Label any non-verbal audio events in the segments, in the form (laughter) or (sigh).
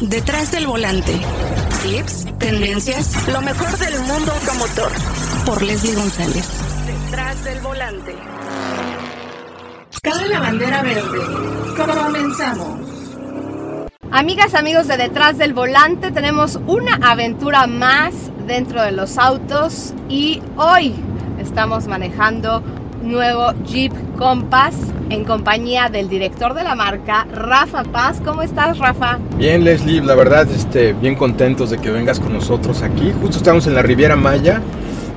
Detrás del volante. Tips, tendencias, lo mejor del mundo automotor. Por Leslie González. Detrás del volante. Cabe la bandera verde. Comenzamos. Amigas, amigos de Detrás del Volante, tenemos una aventura más dentro de los autos y hoy estamos manejando nuevo Jeep Compass en compañía del director de la marca, Rafa Paz. ¿Cómo estás, Rafa? Bien, Leslie, la verdad, este, bien contentos de que vengas con nosotros aquí. Justo estamos en la Riviera Maya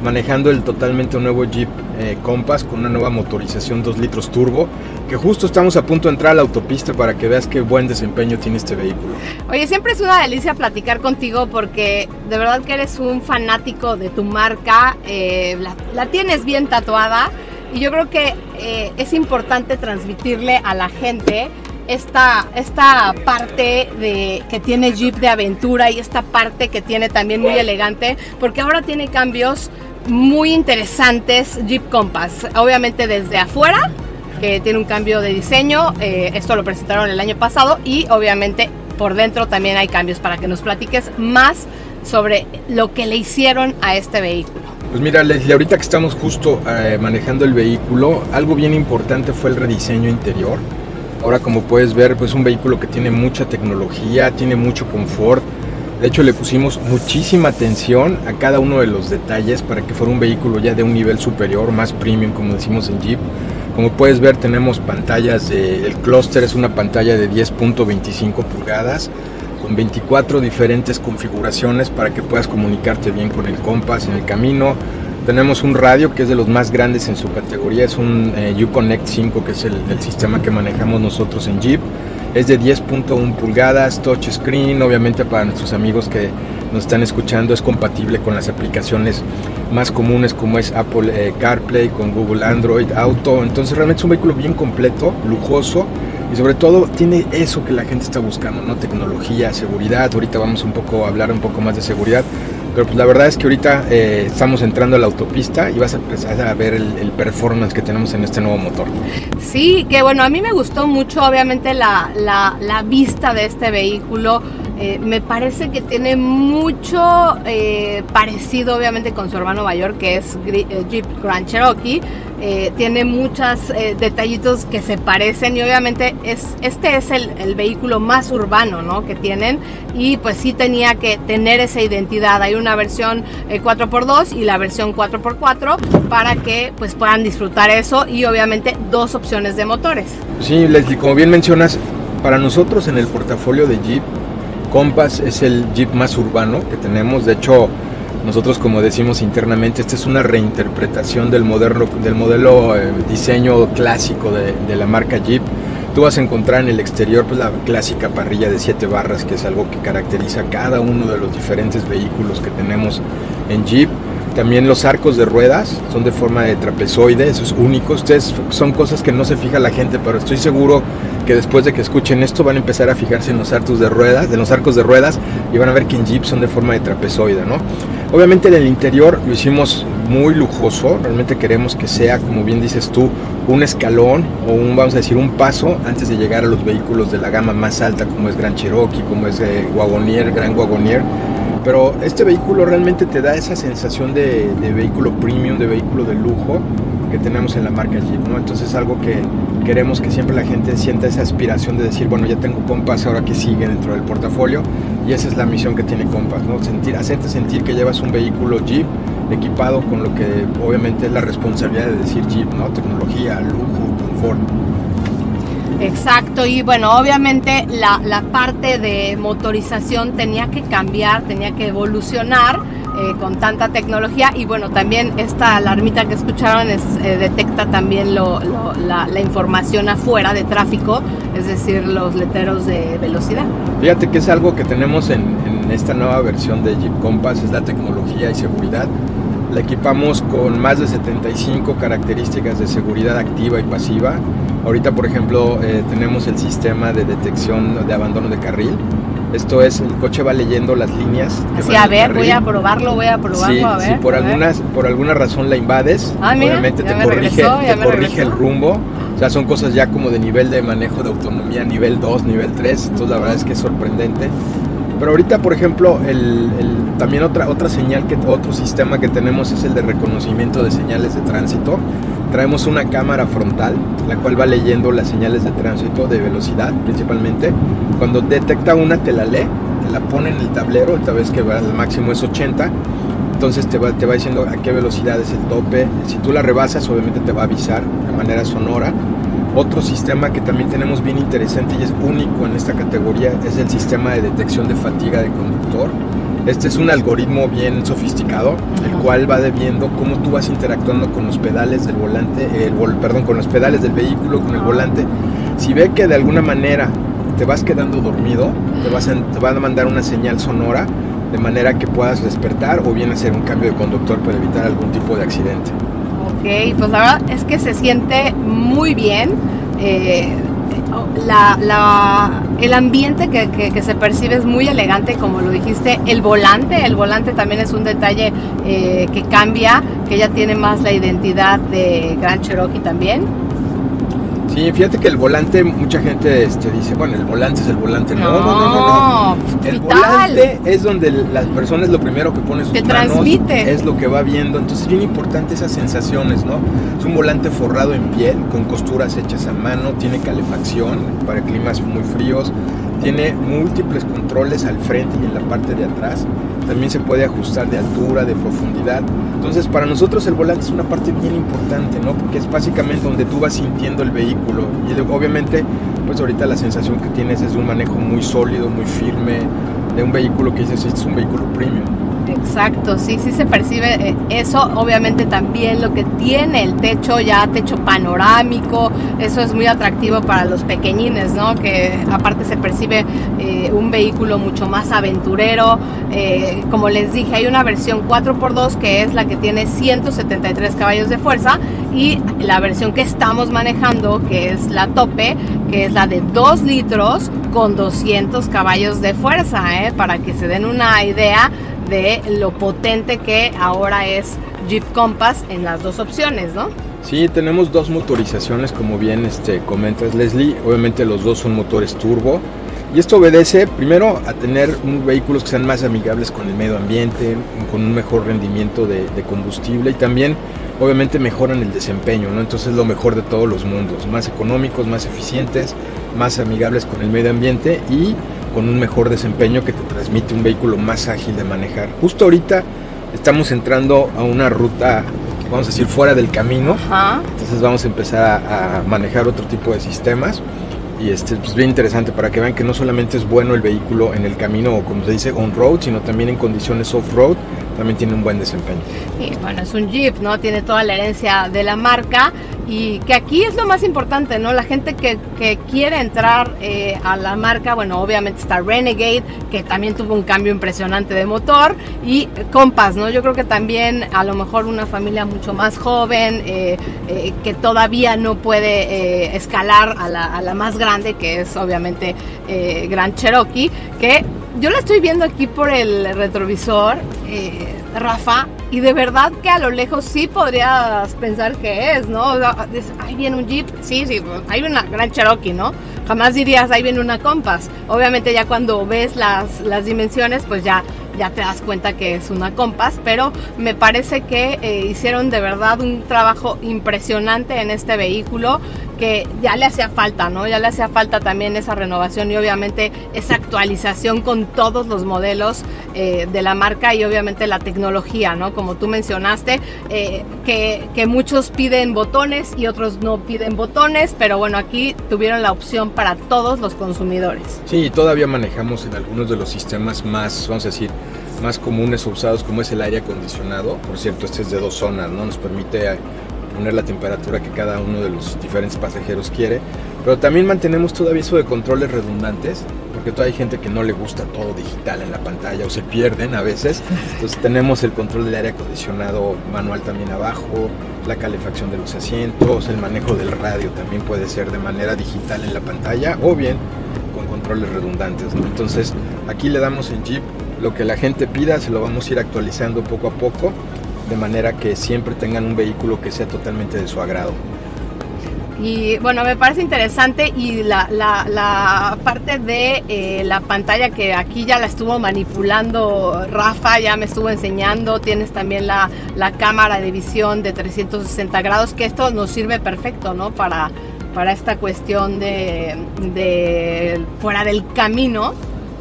manejando el totalmente nuevo Jeep eh, Compass con una nueva motorización 2 litros turbo, que justo estamos a punto de entrar a la autopista para que veas qué buen desempeño tiene este vehículo. Oye, siempre es una delicia platicar contigo porque de verdad que eres un fanático de tu marca, eh, la, la tienes bien tatuada y yo creo que eh, es importante transmitirle a la gente esta, esta parte de, que tiene Jeep de aventura y esta parte que tiene también muy elegante, porque ahora tiene cambios muy interesantes Jeep Compass. Obviamente desde afuera, que tiene un cambio de diseño, eh, esto lo presentaron el año pasado, y obviamente por dentro también hay cambios para que nos platiques más sobre lo que le hicieron a este vehículo. Pues mira, Leslie, ahorita que estamos justo eh, manejando el vehículo, algo bien importante fue el rediseño interior. Ahora como puedes ver, pues es un vehículo que tiene mucha tecnología, tiene mucho confort. De hecho le pusimos muchísima atención a cada uno de los detalles para que fuera un vehículo ya de un nivel superior, más premium como decimos en Jeep. Como puedes ver tenemos pantallas, el clúster es una pantalla de 10.25 pulgadas, con 24 diferentes configuraciones para que puedas comunicarte bien con el compás en el camino. Tenemos un radio que es de los más grandes en su categoría, es un eh, Uconnect 5 que es el, sistema que manejamos nosotros en Jeep. Es de 10.1 pulgadas, touch screen, obviamente para nuestros amigos que nos están escuchando es compatible con las aplicaciones más comunes como es Apple eh, CarPlay, con Google Android Auto. Entonces realmente es un vehículo bien completo, lujoso y sobre todo tiene eso que la gente está buscando, ¿no? Tecnología, seguridad. Ahorita vamos un poco a hablar un poco más de seguridad. Pero pues la verdad es que ahorita eh, estamos entrando a la autopista y vas a empezar a ver el, performance que tenemos en este nuevo motor. Sí, que bueno, a mí me gustó mucho obviamente la, la, vista de este vehículo. Eh, me parece que tiene mucho eh, parecido obviamente con su hermano mayor que es Jeep Grand Cherokee. Eh, tiene muchos detallitos que se parecen y obviamente es, este es el, el, vehículo más urbano ¿no? que tienen y pues sí tenía que tener esa identidad. Hay una versión 4x2 y la versión 4x4 para que pues puedan disfrutar eso y obviamente dos opciones de motores. Sí, Leslie, como bien mencionas, para nosotros en el portafolio de Jeep Compass es el Jeep más urbano que tenemos. De hecho, nosotros como decimos internamente, esta es una reinterpretación del, moderno, del modelo eh, diseño clásico de, de, la marca Jeep. Tú vas a encontrar en el exterior pues, la clásica parrilla de 7 barras, que es algo que caracteriza cada uno de los diferentes vehículos que tenemos en Jeep. También los arcos de ruedas son de forma de trapezoide, eso es único. Ustedes son cosas que no se fija la gente, pero estoy seguro que después de que escuchen esto van a empezar a fijarse en los arcos de ruedas, de los arcos de ruedas y van a ver que en Jeep son de forma de trapezoide, ¿no? Obviamente en el interior lo hicimos muy lujoso, realmente queremos que sea, como bien dices tú, un escalón o un, vamos a decir, un paso antes de llegar a los vehículos de la gama más alta como es Gran Cherokee, como es eh, Wagonier, Gran Wagonier pero este vehículo realmente te da esa sensación de, de, vehículo premium, de vehículo de lujo que tenemos en la marca Jeep, ¿no? Entonces es algo que queremos que siempre la gente sienta esa aspiración de decir, bueno, ya tengo Compass, ahora que sigue dentro del portafolio y esa es la misión que tiene Compass, ¿no? Sentir, hacerte sentir que llevas un vehículo Jeep equipado con lo que obviamente es la responsabilidad de decir Jeep, ¿no? Tecnología, lujo, confort. Exacto, y bueno, obviamente la, la, parte de motorización tenía que cambiar, tenía que evolucionar eh, con tanta tecnología y bueno, también esta alarmita que escucharon es, eh, detecta también la, información afuera de tráfico, es decir, los letreros de velocidad. Fíjate que es algo que tenemos en, en esta nueva versión de Jeep Compass, es la tecnología y seguridad. La equipamos con más de 75 características de seguridad activa y pasiva. Ahorita, por ejemplo, eh, tenemos el sistema de detección de abandono de carril. Esto es, el coche va leyendo las líneas. Que sí, a ver, voy a probarlo, voy a probarlo, sí, a ver. Si por, algunas, por alguna razón la invades, ah, mira, obviamente te corrige, regresó, te corrige el rumbo. O sea, son cosas ya como de nivel de manejo de autonomía, nivel 2, nivel 3. Entonces, la verdad es que es sorprendente. Pero ahorita, por ejemplo, el, también otra, otra señal, que, otro sistema que tenemos es el de reconocimiento de señales de tránsito. Traemos una cámara frontal, la cual va leyendo las señales de tránsito de velocidad principalmente. Cuando detecta una, te la lee, te la pone en el tablero, esta vez que el máximo es 80 entonces te va, te va diciendo a qué velocidad es el tope. Si tú la rebasas, obviamente te va a avisar de manera sonora. Otro sistema que también tenemos bien interesante y es único en esta categoría es el sistema de detección de fatiga de conductor. Este es un algoritmo bien sofisticado, el cual va viendo cómo tú vas interactuando con los pedales del volante, el perdón, con los pedales del vehículo, con el volante. Si ve que de alguna manera te vas quedando dormido, te, vas te van a mandar una señal sonora de manera que puedas despertar o bien hacer un cambio de conductor para evitar algún tipo de accidente. Ok, pues la verdad es que se siente muy bien. Eh, el ambiente que, se percibe es muy elegante, como lo dijiste. El volante, el volante también es un detalle eh, que cambia, que ya tiene más la identidad de Grand Cherokee también. Sí, fíjate que el volante, mucha gente este, dice, bueno, el volante es el volante. No, no, no, no. no. El volante es donde las personas lo primero que pone sus Te transmite. es lo que va viendo. Entonces es bien importante esas sensaciones, ¿no? Es un volante forrado en piel, con costuras hechas a mano, tiene calefacción para climas muy fríos, tiene múltiples controles al frente y en la parte de atrás. También se puede ajustar de altura, de profundidad. Entonces, para nosotros el volante es una parte bien importante, ¿no? Porque es básicamente donde tú vas sintiendo el vehículo. Y obviamente, pues ahorita la sensación que tienes es de un manejo muy sólido, muy firme, de un vehículo que dices, este es un vehículo premium. Exacto, sí, sí se percibe eh, eso. Obviamente también lo que tiene el techo, ya techo panorámico, eso es muy atractivo para los pequeñines, ¿no? Que aparte se percibe eh, un vehículo mucho más aventurero. Eh, como les dije, hay una versión 4x2 que es la que tiene 173 caballos de fuerza y la versión que estamos manejando, que es la tope, que es la de 2 litros con 200 caballos de fuerza, para que se den una idea de lo potente que ahora es Jeep Compass en las dos opciones, ¿no? Sí, tenemos dos motorizaciones, como bien este, comentas Leslie. Obviamente los dos son motores turbo. Y esto obedece primero a tener vehículos que sean más amigables con el medio ambiente, con un mejor rendimiento de, de, combustible y también obviamente mejoran el desempeño, ¿no? Entonces lo mejor de todos los mundos, más económicos, más eficientes, más amigables con el medio ambiente y con un mejor desempeño que te transmite un vehículo más ágil de manejar. Justo ahorita estamos entrando a una ruta, vamos a decir, fuera del camino. Entonces vamos a empezar a, manejar otro tipo de sistemas. Y este es pues, bien interesante para que vean que no solamente es bueno el vehículo en el camino o como se dice on-road, sino también en condiciones off-road también tiene un buen desempeño. Y bueno, es un Jeep, ¿no? Tiene toda la herencia de la marca y que aquí es lo más importante, ¿no? La gente que, quiere entrar eh, a la marca, bueno, obviamente está Renegade, que también tuvo un cambio impresionante de motor, y Compass, ¿no? Yo creo que también a lo mejor una familia mucho más joven, eh, eh, que todavía no puede escalar a la, a la, más grande, que es obviamente Gran Cherokee, que yo la estoy viendo aquí por el retrovisor, Rafa, y de verdad que a lo lejos sí podrías pensar que es, ¿no? ahí viene un Jeep, sí, sí, hay una gran Cherokee, ¿no? Jamás dirías, ahí viene una Compass. Obviamente ya cuando ves las, las dimensiones, pues ya ya te das cuenta que es una Compass, pero me parece que eh, hicieron de verdad un trabajo impresionante en este vehículo que ya le hacía falta, ¿no? Ya le hacía falta también esa renovación y obviamente esa actualización con todos los modelos eh, de la marca y obviamente la tecnología, ¿no? Como tú mencionaste, eh, que, que muchos piden botones y otros no piden botones, pero bueno, aquí tuvieron la opción para todos los consumidores. Sí, todavía manejamos en algunos de los sistemas más, vamos a decir, más comunes o usados como es el aire acondicionado. Por cierto, este es de dos zonas, ¿no? Nos permite poner la temperatura que cada uno de los diferentes pasajeros quiere. Pero también mantenemos todavía eso de controles redundantes, porque todavía hay gente que no le gusta todo digital en la pantalla o se pierden a veces. Entonces tenemos el control del aire acondicionado manual también abajo, la calefacción de los asientos, el manejo del radio también puede ser de manera digital en la pantalla o bien con controles redundantes. Entonces aquí le damos en Jeep lo que la gente pida se lo vamos a ir actualizando poco a poco, de manera que siempre tengan un vehículo que sea totalmente de su agrado. Y bueno, me parece interesante y la, la, parte de eh, la pantalla que aquí ya la estuvo manipulando Rafa, ya me estuvo enseñando, tienes también la, la cámara de visión de 360 grados, que esto nos sirve perfecto, ¿no? Para, para esta cuestión de, de fuera del camino,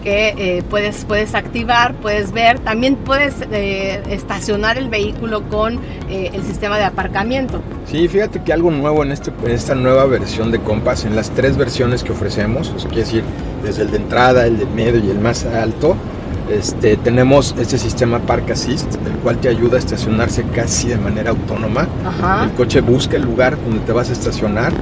que eh, puedes, puedes activar, puedes ver, también puedes eh, estacionar el vehículo con eh, el sistema de aparcamiento. Sí, fíjate que algo nuevo en, este, esta nueva versión de Compass, en las tres versiones que ofrecemos, o sea, quiere decir, desde el de entrada, el de medio y el más alto, este, tenemos este sistema Park Assist, el cual te ayuda a estacionarse casi de manera autónoma. Ajá. El coche busca el lugar donde te vas a estacionar,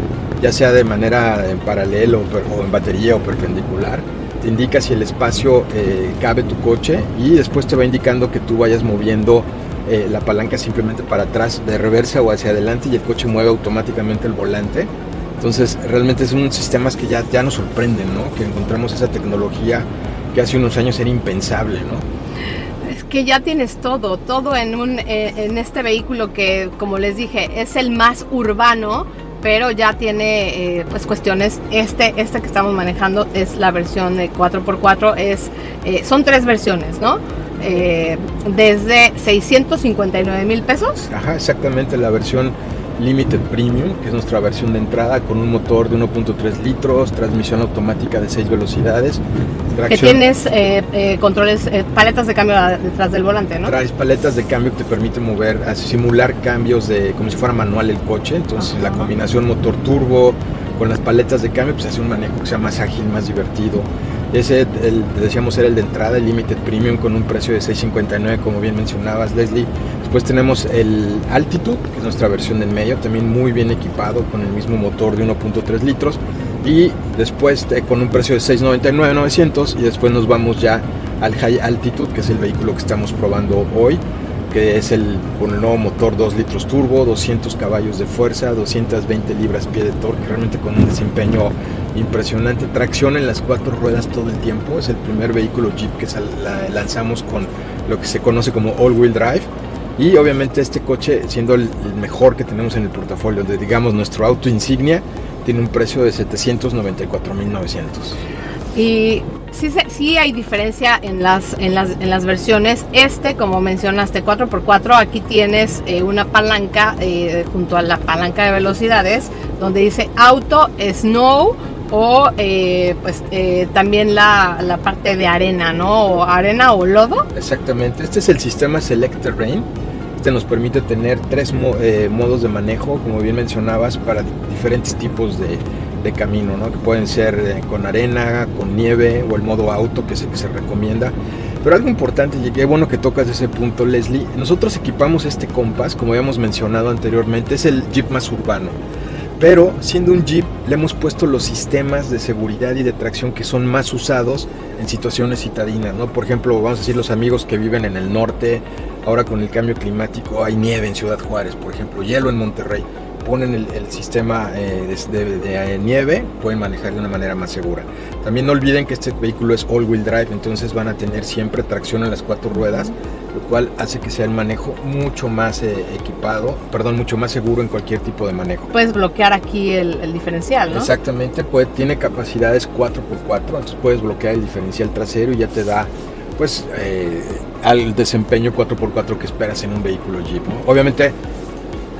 ya sea de manera en paralelo o en batería o perpendicular. Te indica si el espacio eh, cabe tu coche y después te va indicando que tú vayas moviendo eh, la palanca simplemente para atrás, de reversa o hacia adelante y el coche mueve automáticamente el volante. Entonces realmente son sistemas que ya, ya nos sorprenden, ¿no? Que encontramos esa tecnología que hace unos años era impensable, ¿no? Es que ya tienes todo, todo en, un, eh, en este vehículo que, como les dije, es el más urbano, pero ya tiene eh, pues cuestiones. Este, este que estamos manejando es la versión de 4x4, es, eh, son tres versiones, ¿no? Eh, desde 659 mil pesos. Ajá, exactamente, la versión Limited Premium, que es nuestra versión de entrada con un motor de 1.3 litros, transmisión automática de 6 velocidades. Que tienes eh, eh, controles, eh, paletas de cambio detrás del volante, ¿no? Traes paletas de cambio que te permiten mover, simular cambios de como si fuera manual el coche. Entonces Ajá. la combinación motor turbo con las paletas de cambio pues hace un manejo que sea más ágil, más divertido. Ese, el, decíamos, era el de entrada, el Limited Premium con un precio de 6.59, como bien mencionabas, Leslie. Después tenemos el Altitude, que es nuestra versión del medio, también muy bien equipado con el mismo motor de 1.3 litros. Y después eh, con un precio de 6.99.900 y después nos vamos ya al High Altitude, que es el vehículo que estamos probando hoy que es el con el nuevo motor 2 litros turbo, 200 caballos de fuerza, 220 libras pie de torque, realmente con un desempeño impresionante, tracción en las cuatro ruedas todo el tiempo, es el primer vehículo Jeep que lanzamos con lo que se conoce como all-wheel drive y obviamente este coche siendo el mejor que tenemos en el portafolio, de digamos nuestro auto insignia, tiene un precio de 794.900. Y sí, sí hay diferencia en las, en, las, en las versiones. Este, como mencionaste, 4x4, aquí tienes eh, una palanca eh, junto a la palanca de velocidades donde dice auto, snow o eh, pues eh, también la, la, parte de arena, ¿no? O arena o lodo. Exactamente, este es el sistema Select Terrain. Este nos permite tener tres mo eh, modos de manejo, como bien mencionabas, para diferentes tipos de, de camino, ¿no? que pueden ser eh, con arena, con nieve o el modo auto que se, que se recomienda. Pero algo importante, y qué bueno que tocas ese punto, Leslie, nosotros equipamos este Compass, como habíamos mencionado anteriormente, es el Jeep más urbano. Pero siendo un Jeep, le hemos puesto los sistemas de seguridad y de tracción que son más usados en situaciones citadinas, ¿no? Por ejemplo, vamos a decir los amigos que viven en el norte, ahora con el cambio climático hay nieve en Ciudad Juárez, por ejemplo, hielo en Monterrey ponen el, el sistema eh, de, de, de, nieve, pueden manejar de una manera más segura. También no olviden que este vehículo es all-wheel drive, entonces van a tener siempre tracción en las cuatro ruedas, lo cual hace que sea el manejo mucho más eh, equipado, perdón, mucho más seguro en cualquier tipo de manejo. Puedes bloquear aquí el, el diferencial, ¿no? Exactamente, puede, tiene capacidades 4x4, entonces puedes bloquear el diferencial trasero y ya te da pues eh, al desempeño 4x4 que esperas en un vehículo Jeep. ¿no? Obviamente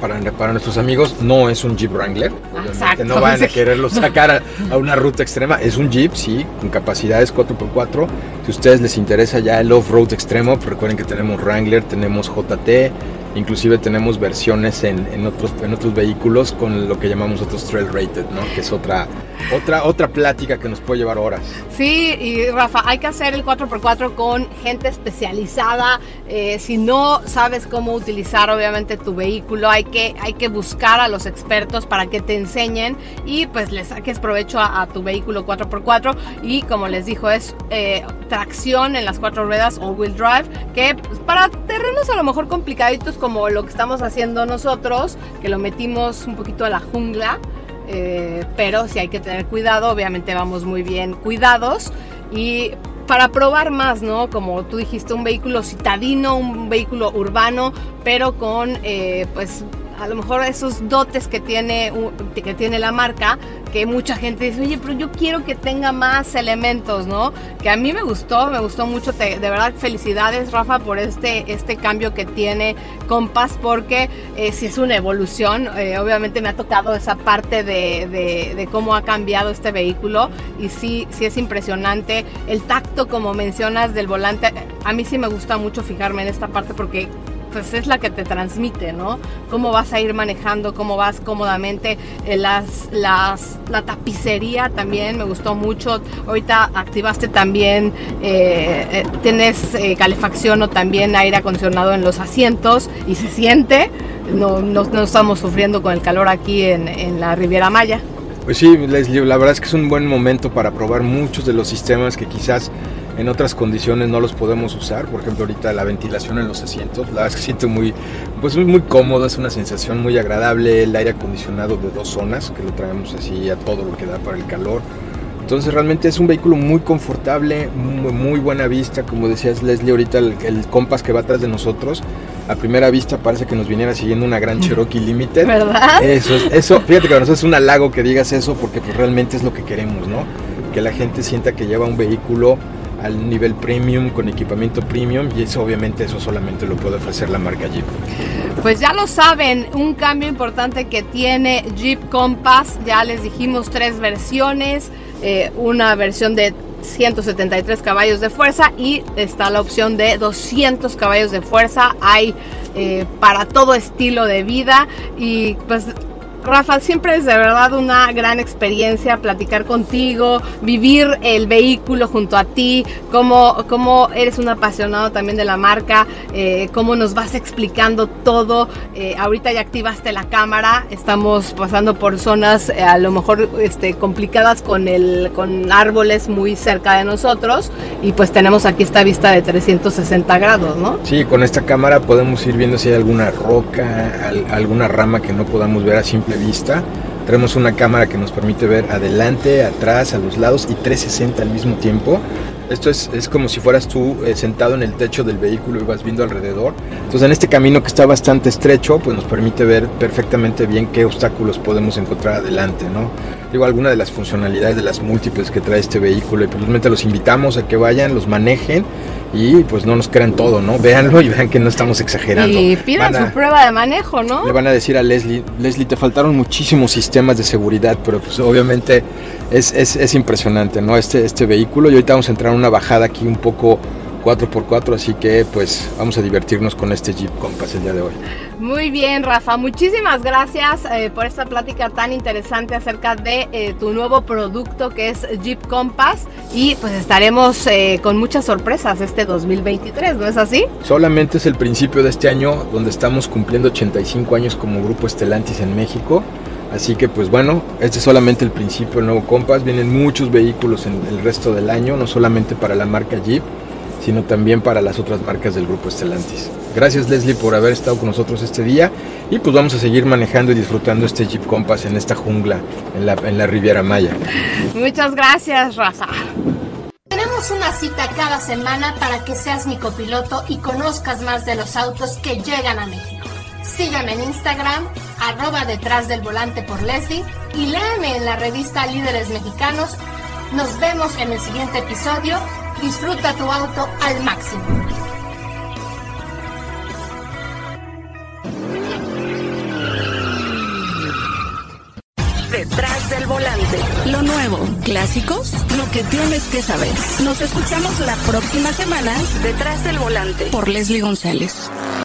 para, para, nuestros amigos no es un Jeep Wrangler. Exacto. No van a quererlo sacar a, a, una ruta extrema. Es un Jeep, sí, con capacidades 4x4. Si a ustedes les interesa ya el off-road extremo, pues recuerden que tenemos Wrangler, tenemos JT, inclusive tenemos versiones en, en, otros, en otros vehículos con lo que llamamos otros trail rated, ¿no? Que es otra, otra, otra plática que nos puede llevar horas. Sí, y Rafa, hay que hacer el 4x4 con gente especializada. Eh, si no sabes cómo utilizar obviamente tu vehículo, hay que, hay que buscar a los expertos para que te enseñen y pues le saques provecho a, a tu vehículo 4x4. Y como les dijo, es eh, tracción en las cuatro ruedas, all-wheel drive, que pues, para terrenos a lo mejor complicaditos como lo que estamos haciendo nosotros, que lo metimos un poquito a la jungla. Eh, pero sí hay que tener cuidado, obviamente vamos muy bien cuidados y para probar más, ¿no? Como tú dijiste, un vehículo citadino, un vehículo urbano, pero con eh, pues a lo mejor esos dotes que tiene, que tiene la marca, que mucha gente dice, oye, pero yo quiero que tenga más elementos, ¿no? Que a mí me gustó, me gustó mucho, de verdad felicidades Rafa por este, este cambio que tiene Compass, porque eh, si es una evolución, eh, obviamente me ha tocado esa parte de, de, de, cómo ha cambiado este vehículo y sí, sí es impresionante. El tacto, como mencionas, del volante, a mí sí me gusta mucho fijarme en esta parte porque pues es la que te transmite, ¿no? Cómo vas a ir manejando, cómo vas cómodamente. Eh, las, las, la tapicería también me gustó mucho. Ahorita activaste también, eh, eh, tienes calefacción o también aire acondicionado en los asientos y se siente. No, no, no estamos sufriendo con el calor aquí en, en la Riviera Maya. Pues sí, Leslie, la verdad es que es un buen momento para probar muchos de los sistemas que quizás en otras condiciones no los podemos usar. Por ejemplo, ahorita la ventilación en los asientos, la siento muy, pues muy cómodo, es una sensación muy agradable. El aire acondicionado de dos zonas, que lo traemos así a todo lo que da para el calor. Entonces realmente es un vehículo muy confortable, muy, buena vista, como decías Leslie ahorita el, el Compass que va atrás de nosotros, a primera vista parece que nos viniera siguiendo una gran Cherokee Limited. (laughs) ¿Verdad? Eso, eso fíjate que para nosotros es un halago que digas eso porque pues realmente es lo que queremos, ¿no? Que la gente sienta que lleva un vehículo al nivel premium con equipamiento premium y eso obviamente eso solamente lo puede ofrecer la marca Jeep. Pues ya lo saben, un cambio importante que tiene Jeep Compass, ya les dijimos tres versiones, eh, una versión de 173 caballos de fuerza y está la opción de 200 caballos de fuerza. Hay eh, para todo estilo de vida y pues Rafa, siempre es de verdad una gran experiencia platicar contigo, vivir el vehículo junto a ti, cómo, cómo eres un apasionado también de la marca, eh, cómo nos vas explicando todo. Eh, ahorita ya activaste la cámara, estamos pasando por zonas eh, a lo mejor este, complicadas con, el, con árboles muy cerca de nosotros y pues tenemos aquí esta vista de 360 grados, ¿no? Sí, con esta cámara podemos ir viendo si hay alguna roca, alguna rama que no podamos ver a simple vista. Tenemos una cámara que nos permite ver adelante, atrás, a los lados y 360 al mismo tiempo. Esto es, es como si fueras tú eh, sentado en el techo del vehículo y vas viendo alrededor. Entonces en este camino que está bastante estrecho, pues nos permite ver perfectamente bien qué obstáculos podemos encontrar adelante, ¿no? Digo, alguna de las funcionalidades de las múltiples que trae este vehículo y probablemente los invitamos a que vayan, los manejen y pues no nos crean todo, ¿no? Véanlo y vean que no estamos exagerando. Y pidan su prueba de manejo, ¿no? Le van a decir a Leslie, Leslie, te faltaron muchísimos sistemas de seguridad, pero pues obviamente es, es, es impresionante, ¿no? Este, este vehículo y ahorita vamos a entrar en una bajada aquí un poco 4x4, así que pues vamos a divertirnos con este Jeep Compass el día de hoy. Muy bien, Rafa, muchísimas gracias eh, por esta plática tan interesante acerca de eh, tu nuevo producto que es Jeep Compass y pues estaremos eh, con muchas sorpresas este 2023, ¿no es así? Solamente es el principio de este año donde estamos cumpliendo 85 años como Grupo Estelantis en México. Así que pues bueno, este es solamente el principio del nuevo Compass. Vienen muchos vehículos en el resto del año, no solamente para la marca Jeep, sino también para las otras marcas del grupo Estelantis. Gracias Leslie por haber estado con nosotros este día y pues vamos a seguir manejando y disfrutando este Jeep Compass en esta jungla, en la, en la Riviera Maya. Muchas gracias Raza. Tenemos una cita cada semana para que seas mi copiloto y conozcas más de los autos que llegan a México. Síganme en Instagram, arroba detrás del volante por Leslie y léeme en la revista Líderes Mexicanos. Nos vemos en el siguiente episodio Disfruta tu auto al máximo. Detrás del volante. Lo nuevo, clásicos, lo que tienes que saber. Nos escuchamos la próxima semana detrás del volante por Leslie González.